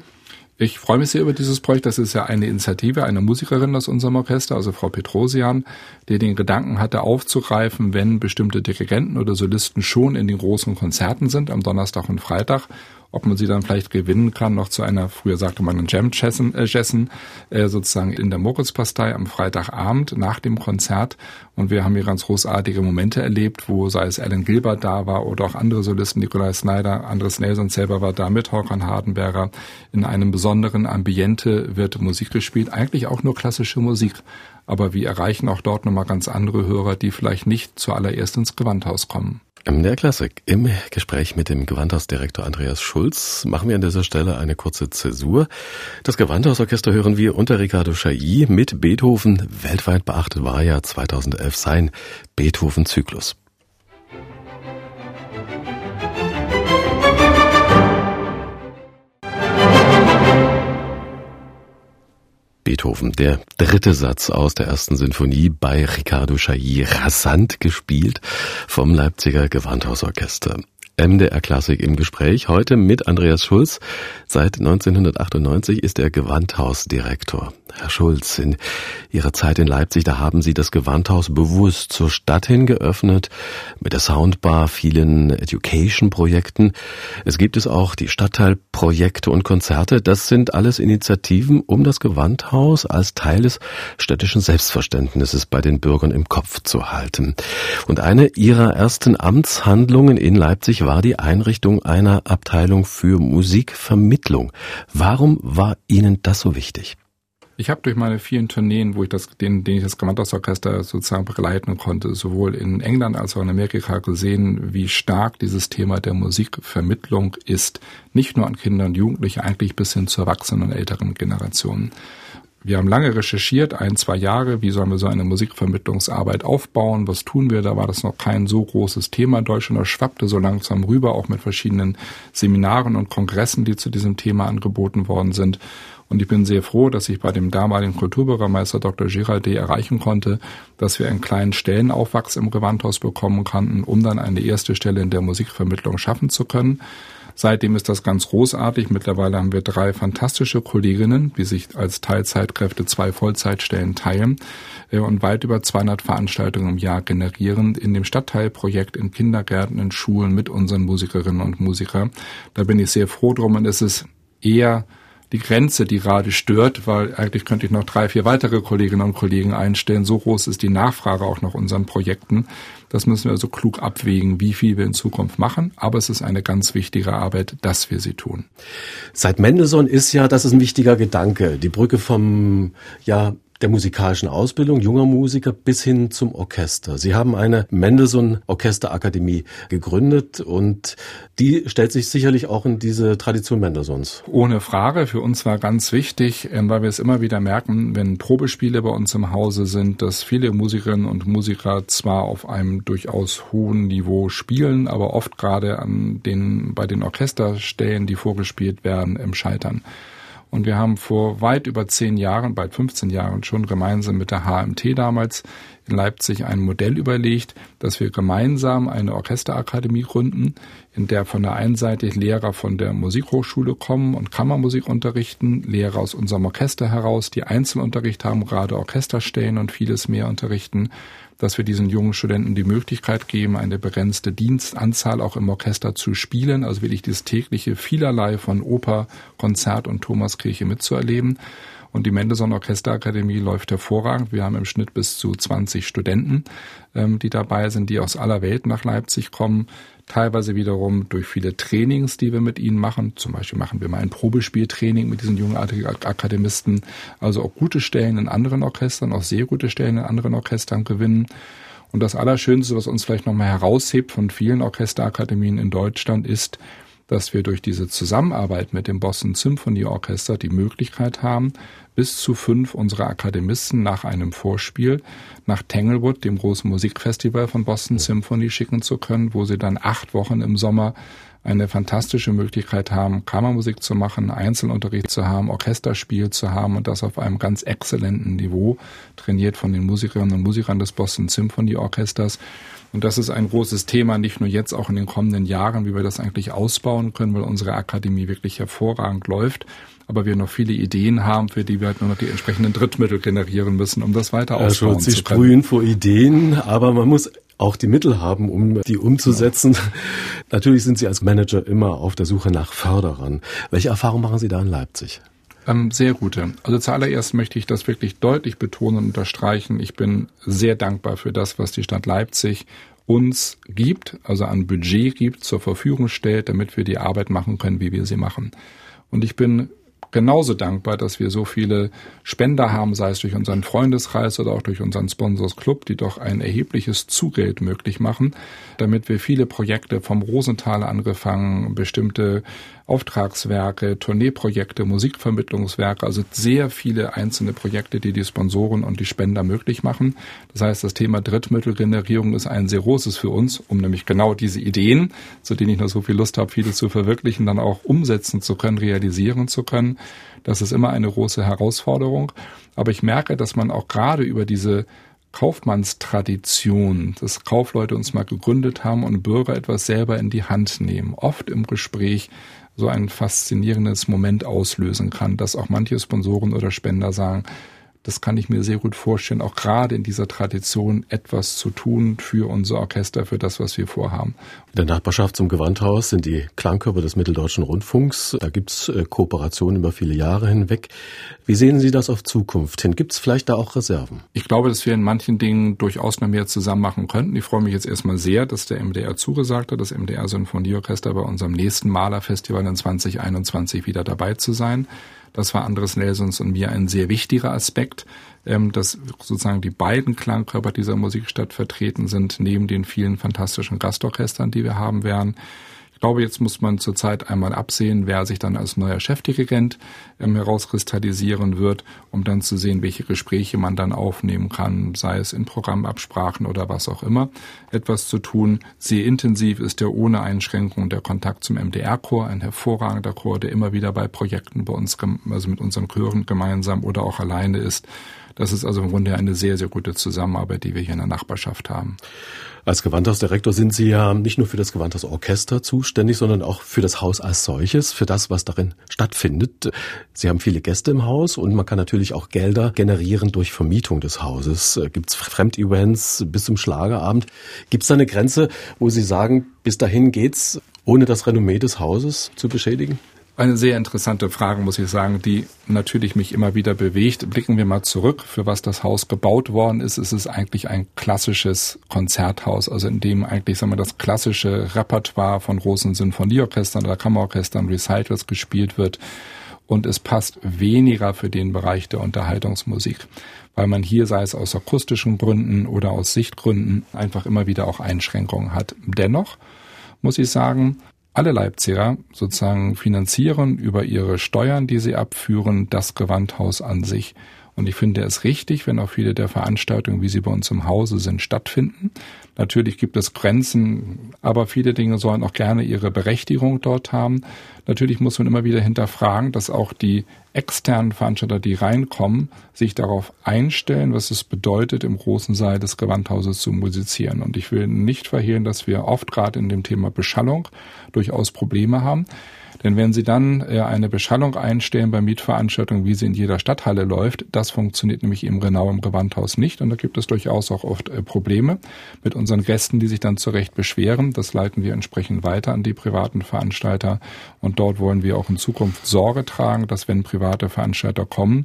Ich freue mich sehr über dieses Projekt. Das ist ja eine Initiative einer Musikerin aus unserem Orchester, also Frau Petrosian, die den Gedanken hatte, aufzugreifen, wenn bestimmte Dirigenten oder Solisten schon in den großen Konzerten sind, am Donnerstag und Freitag, ob man sie dann vielleicht gewinnen kann, noch zu einer, früher sagte man Jam-Jessen, äh, Jessen, äh, sozusagen in der Moritzpastei am Freitagabend nach dem Konzert. Und wir haben hier ganz großartige Momente erlebt, wo sei es Alan Gilbert da war oder auch andere Solisten, Nikolai Snyder, Andres Nelson selber war da mit Håkan Hardenberger. In einem besonderen Ambiente wird Musik gespielt, eigentlich auch nur klassische Musik. Aber wir erreichen auch dort nochmal ganz andere Hörer, die vielleicht nicht zuallererst ins Gewandhaus kommen. MDR Klassik. Im Gespräch mit dem Gewandhausdirektor Andreas Schulz machen wir an dieser Stelle eine kurze Zäsur. Das Gewandhausorchester hören wir unter Ricardo Chailly mit Beethoven. Weltweit beachtet war ja 2011 sein Beethoven-Zyklus. Beethoven, der dritte Satz aus der ersten Sinfonie bei Riccardo Chailly, rasant gespielt vom Leipziger Gewandhausorchester. MDR Klassik im Gespräch. Heute mit Andreas Schulz. Seit 1998 ist er Gewandhausdirektor. Herr Schulz, in Ihrer Zeit in Leipzig, da haben Sie das Gewandhaus bewusst zur Stadt hin geöffnet, mit der Soundbar, vielen Education-Projekten. Es gibt es auch die Stadtteilprojekte und Konzerte. Das sind alles Initiativen, um das Gewandhaus als Teil des städtischen Selbstverständnisses bei den Bürgern im Kopf zu halten. Und eine Ihrer ersten Amtshandlungen in Leipzig war die Einrichtung einer Abteilung für Musikvermittlung. Warum war Ihnen das so wichtig? Ich habe durch meine vielen Tourneen, wo ich das, den, den ich das Gewandhausorchester sozusagen begleiten konnte, sowohl in England als auch in Amerika gesehen, wie stark dieses Thema der Musikvermittlung ist. Nicht nur an Kinder und Jugendliche, eigentlich bis hin zur erwachsenen und älteren Generationen. Wir haben lange recherchiert, ein, zwei Jahre, wie sollen wir so eine Musikvermittlungsarbeit aufbauen, was tun wir, da war das noch kein so großes Thema in Deutschland, das schwappte so langsam rüber, auch mit verschiedenen Seminaren und Kongressen, die zu diesem Thema angeboten worden sind. Und ich bin sehr froh, dass ich bei dem damaligen Kulturbürgermeister Dr. Giraldet erreichen konnte, dass wir einen kleinen Stellenaufwachs im Gewandhaus bekommen konnten, um dann eine erste Stelle in der Musikvermittlung schaffen zu können. Seitdem ist das ganz großartig. Mittlerweile haben wir drei fantastische Kolleginnen, die sich als Teilzeitkräfte zwei Vollzeitstellen teilen äh, und weit über 200 Veranstaltungen im Jahr generieren in dem Stadtteilprojekt in Kindergärten, in Schulen mit unseren Musikerinnen und Musikern. Da bin ich sehr froh drum und es ist eher die Grenze, die gerade stört, weil eigentlich könnte ich noch drei, vier weitere Kolleginnen und Kollegen einstellen. So groß ist die Nachfrage auch nach unseren Projekten. Das müssen wir also klug abwägen, wie viel wir in Zukunft machen. Aber es ist eine ganz wichtige Arbeit, dass wir sie tun. Seit Mendelssohn ist ja, das ist ein wichtiger Gedanke, die Brücke vom ja der musikalischen Ausbildung junger Musiker bis hin zum Orchester. Sie haben eine Mendelssohn Orchesterakademie gegründet und die stellt sich sicherlich auch in diese Tradition Mendelssohns. Ohne Frage. Für uns war ganz wichtig, ähm, weil wir es immer wieder merken, wenn Probespiele bei uns im Hause sind, dass viele Musikerinnen und Musiker zwar auf einem durchaus hohen Niveau spielen, aber oft gerade an den, bei den Orchesterstellen, die vorgespielt werden, im Scheitern. Und wir haben vor weit über zehn Jahren, bald 15 Jahren schon gemeinsam mit der HMT damals in Leipzig ein Modell überlegt, dass wir gemeinsam eine Orchesterakademie gründen, in der von der einen Seite Lehrer von der Musikhochschule kommen und Kammermusik unterrichten, Lehrer aus unserem Orchester heraus, die Einzelunterricht haben, gerade Orchesterstellen und vieles mehr unterrichten dass wir diesen jungen Studenten die Möglichkeit geben, eine begrenzte Dienstanzahl auch im Orchester zu spielen, also wirklich dieses tägliche vielerlei von Oper, Konzert und Thomaskirche mitzuerleben. Und die Mendelssohn Orchesterakademie läuft hervorragend. Wir haben im Schnitt bis zu 20 Studenten, ähm, die dabei sind, die aus aller Welt nach Leipzig kommen teilweise wiederum durch viele Trainings, die wir mit ihnen machen. Zum Beispiel machen wir mal ein Probespieltraining mit diesen jungen Akademisten. Also auch gute Stellen in anderen Orchestern, auch sehr gute Stellen in anderen Orchestern gewinnen. Und das Allerschönste, was uns vielleicht nochmal heraushebt von vielen Orchesterakademien in Deutschland, ist, dass wir durch diese Zusammenarbeit mit dem Boston Symphony Orchester die Möglichkeit haben, bis zu fünf unserer Akademisten nach einem Vorspiel nach Tanglewood, dem großen Musikfestival von Boston Symphony, schicken zu können, wo sie dann acht Wochen im Sommer eine fantastische Möglichkeit haben, Kammermusik zu machen, Einzelunterricht zu haben, Orchesterspiel zu haben und das auf einem ganz exzellenten Niveau, trainiert von den Musikerinnen und Musikern des Boston Symphony Orchesters. Und das ist ein großes Thema, nicht nur jetzt, auch in den kommenden Jahren, wie wir das eigentlich ausbauen können, weil unsere Akademie wirklich hervorragend läuft. Aber wir noch viele Ideen haben, für die wir halt nur noch die entsprechenden Drittmittel generieren müssen, um das weiter ausbauen also, Sie sprühen vor Ideen, aber man muss auch die Mittel haben, um die umzusetzen. Ja. Natürlich sind Sie als Manager immer auf der Suche nach Förderern. Welche Erfahrungen machen Sie da in Leipzig? Ähm, sehr gute. Also zuallererst möchte ich das wirklich deutlich betonen und unterstreichen. Ich bin sehr dankbar für das, was die Stadt Leipzig uns gibt, also an Budget gibt, zur Verfügung stellt, damit wir die Arbeit machen können, wie wir sie machen. Und ich bin genauso dankbar, dass wir so viele Spender haben, sei es durch unseren Freundeskreis oder auch durch unseren Sponsors Club, die doch ein erhebliches Zugeld möglich machen, damit wir viele Projekte vom Rosenthal angefangen, bestimmte Auftragswerke, Tourneeprojekte, Musikvermittlungswerke, also sehr viele einzelne Projekte, die die Sponsoren und die Spender möglich machen. Das heißt, das Thema Drittmittelgenerierung ist ein sehr großes für uns, um nämlich genau diese Ideen, zu denen ich noch so viel Lust habe, viele zu verwirklichen, dann auch umsetzen zu können, realisieren zu können. Das ist immer eine große Herausforderung. Aber ich merke, dass man auch gerade über diese Kaufmannstradition, dass Kaufleute uns mal gegründet haben und Bürger etwas selber in die Hand nehmen, oft im Gespräch so ein faszinierendes Moment auslösen kann, dass auch manche Sponsoren oder Spender sagen, das kann ich mir sehr gut vorstellen, auch gerade in dieser Tradition etwas zu tun für unser Orchester, für das, was wir vorhaben. In der Nachbarschaft zum Gewandhaus sind die Klangkörper des Mitteldeutschen Rundfunks. Da gibt's äh, Kooperationen über viele Jahre hinweg. Wie sehen Sie das auf Zukunft hin? Gibt's vielleicht da auch Reserven? Ich glaube, dass wir in manchen Dingen durchaus noch mehr zusammen machen könnten. Ich freue mich jetzt erstmal sehr, dass der MDR zugesagt hat, das MDR Sinfonieorchester bei unserem nächsten Malerfestival in 2021 wieder dabei zu sein. Das war Andres Nelsons und mir ein sehr wichtiger Aspekt, ähm, dass sozusagen die beiden Klangkörper dieser Musikstadt vertreten sind, neben den vielen fantastischen Gastorchestern, die wir haben werden. Glaube, jetzt muss man zurzeit einmal absehen, wer sich dann als neuer Chefdirigent ähm, herauskristallisieren wird, um dann zu sehen, welche Gespräche man dann aufnehmen kann, sei es in Programmabsprachen oder was auch immer. Etwas zu tun. Sehr intensiv ist der ohne Einschränkung der Kontakt zum MDR-Chor, ein hervorragender Chor, der immer wieder bei Projekten bei uns, also mit unseren Chören gemeinsam oder auch alleine ist. Das ist also im Grunde eine sehr, sehr gute Zusammenarbeit, die wir hier in der Nachbarschaft haben. Als Gewandhausdirektor sind Sie ja nicht nur für das Gewandhausorchester zuständig, sondern auch für das Haus als solches, für das, was darin stattfindet. Sie haben viele Gäste im Haus und man kann natürlich auch Gelder generieren durch Vermietung des Hauses. Gibt es Fremdevents bis zum Schlagerabend? Gibt es da eine Grenze, wo Sie sagen, bis dahin geht's, ohne das Renommee des Hauses zu beschädigen? Eine sehr interessante Frage, muss ich sagen, die natürlich mich immer wieder bewegt. Blicken wir mal zurück, für was das Haus gebaut worden ist. Es ist eigentlich ein klassisches Konzerthaus, also in dem eigentlich, sagen wir, das klassische Repertoire von großen Sinfonieorchestern oder Kammerorchestern, Recitals gespielt wird. Und es passt weniger für den Bereich der Unterhaltungsmusik, weil man hier, sei es aus akustischen Gründen oder aus Sichtgründen, einfach immer wieder auch Einschränkungen hat. Dennoch muss ich sagen, alle Leipziger sozusagen finanzieren über ihre Steuern, die sie abführen, das Gewandhaus an sich. Und ich finde es richtig, wenn auch viele der Veranstaltungen, wie sie bei uns im Hause sind, stattfinden. Natürlich gibt es Grenzen, aber viele Dinge sollen auch gerne ihre Berechtigung dort haben. Natürlich muss man immer wieder hinterfragen, dass auch die externen Veranstalter, die reinkommen, sich darauf einstellen, was es bedeutet, im großen Saal des Gewandhauses zu musizieren. Und ich will nicht verhehlen, dass wir oft gerade in dem Thema Beschallung durchaus Probleme haben. Denn wenn Sie dann äh, eine Beschallung einstellen bei Mietveranstaltungen, wie sie in jeder Stadthalle läuft, das funktioniert nämlich eben genau im Gewandhaus nicht. Und da gibt es durchaus auch oft äh, Probleme mit unseren Gästen, die sich dann zu Recht beschweren. Das leiten wir entsprechend weiter an die privaten Veranstalter. Und dort wollen wir auch in Zukunft Sorge tragen, dass wenn private Veranstalter kommen,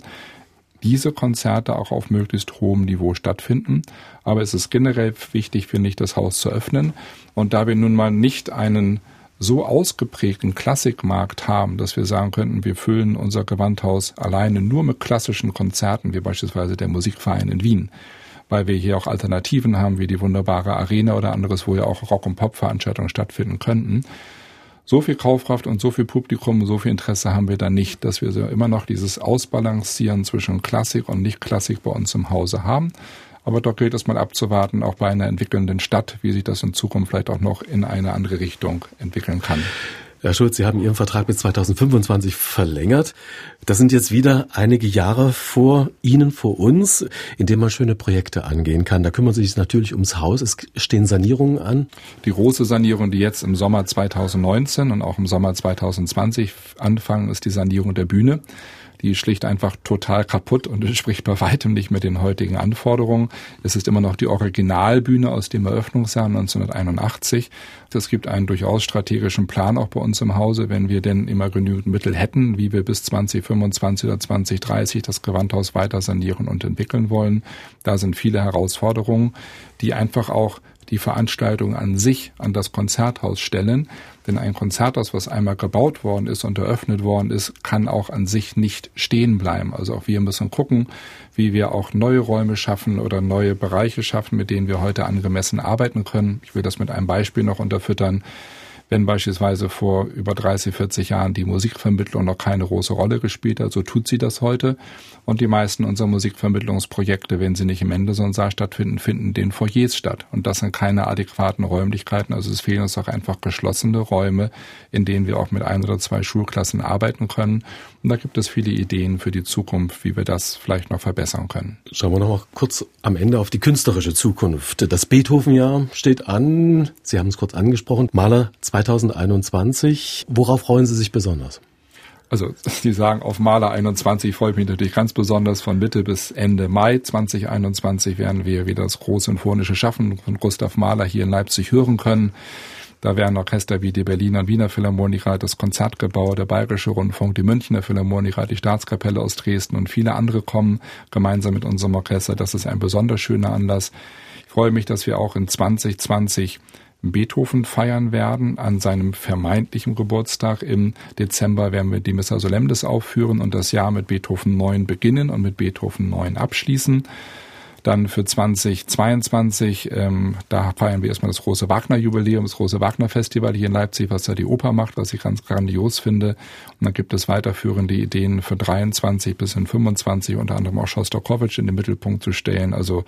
diese Konzerte auch auf möglichst hohem Niveau stattfinden. Aber es ist generell wichtig, finde ich, das Haus zu öffnen. Und da wir nun mal nicht einen so ausgeprägten Klassikmarkt haben, dass wir sagen könnten, wir füllen unser Gewandhaus alleine nur mit klassischen Konzerten, wie beispielsweise der Musikverein in Wien, weil wir hier auch Alternativen haben, wie die wunderbare Arena oder anderes, wo ja auch Rock- und Pop-Veranstaltungen stattfinden könnten, so viel Kaufkraft und so viel Publikum, so viel Interesse haben wir da nicht, dass wir immer noch dieses Ausbalancieren zwischen Klassik und Nicht-Klassik bei uns im Hause haben. Aber dort gilt es mal abzuwarten, auch bei einer entwickelnden Stadt, wie sich das in Zukunft vielleicht auch noch in eine andere Richtung entwickeln kann. Herr Schulz, Sie haben Ihren Vertrag bis 2025 verlängert. Das sind jetzt wieder einige Jahre vor Ihnen, vor uns, in denen man schöne Projekte angehen kann. Da kümmern Sie sich natürlich ums Haus. Es stehen Sanierungen an. Die große Sanierung, die jetzt im Sommer 2019 und auch im Sommer 2020 anfangen, ist die Sanierung der Bühne die ist schlicht einfach total kaputt und entspricht bei weitem nicht mehr den heutigen Anforderungen. Es ist immer noch die Originalbühne aus dem Eröffnungsjahr 1981. Es gibt einen durchaus strategischen Plan auch bei uns im Hause, wenn wir denn immer genügend Mittel hätten, wie wir bis 2025 oder 2030 das Gewandhaus weiter sanieren und entwickeln wollen. Da sind viele Herausforderungen, die einfach auch die Veranstaltung an sich an das Konzerthaus stellen. Denn ein Konzerthaus, was einmal gebaut worden ist und eröffnet worden ist, kann auch an sich nicht stehen bleiben. Also auch wir müssen gucken, wie wir auch neue Räume schaffen oder neue Bereiche schaffen, mit denen wir heute angemessen arbeiten können. Ich will das mit einem Beispiel noch unterfüttern. Wenn beispielsweise vor über 30, 40 Jahren die Musikvermittlung noch keine große Rolle gespielt hat, so tut sie das heute. Und die meisten unserer Musikvermittlungsprojekte, wenn sie nicht im Mendelssohn-Saal stattfinden, finden den Foyers statt. Und das sind keine adäquaten Räumlichkeiten. Also es fehlen uns auch einfach geschlossene Räume, in denen wir auch mit ein oder zwei Schulklassen arbeiten können. Und da gibt es viele Ideen für die Zukunft, wie wir das vielleicht noch verbessern können. Schauen wir noch mal kurz am Ende auf die künstlerische Zukunft. Das Beethoven-Jahr steht an. Sie haben es kurz angesprochen. Maler 2021. Worauf freuen Sie sich besonders? Also Sie sagen auf Maler 21 freue ich mich natürlich ganz besonders. Von Mitte bis Ende Mai 2021 werden wir wieder das große symphonische Schaffen von Gustav Mahler hier in Leipzig hören können. Da werden Orchester wie die Berliner und Wiener Philharmoniker, das Konzertgebau, der Bayerische Rundfunk, die Münchner Philharmoniker, die Staatskapelle aus Dresden und viele andere kommen gemeinsam mit unserem Orchester. Das ist ein besonders schöner Anlass. Ich freue mich, dass wir auch in 2020 Beethoven feiern werden. An seinem vermeintlichen Geburtstag im Dezember werden wir die Missa Solemnis aufführen und das Jahr mit Beethoven 9 beginnen und mit Beethoven 9 abschließen. Dann für 2022, ähm, da feiern wir erstmal das große Wagner-Jubiläum, das große Wagner-Festival hier in Leipzig, was da die Oper macht, was ich ganz grandios finde. Und dann gibt es weiterführende Ideen für 23 bis in 25, unter anderem auch Schostakowitsch in den Mittelpunkt zu stellen. Also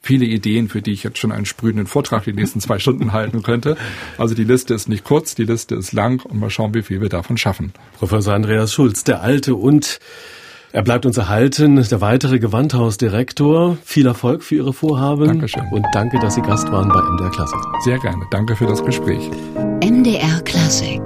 viele Ideen, für die ich jetzt schon einen sprühenden Vortrag die nächsten zwei Stunden halten könnte. Also die Liste ist nicht kurz, die Liste ist lang und mal schauen, wie viel wir davon schaffen. Professor Andreas Schulz, der alte und er bleibt uns erhalten, der weitere Gewandhausdirektor. Viel Erfolg für Ihre Vorhaben. Dankeschön. Und danke, dass Sie Gast waren bei MDR Klassik. Sehr gerne. Danke für das Gespräch. MDR Klassik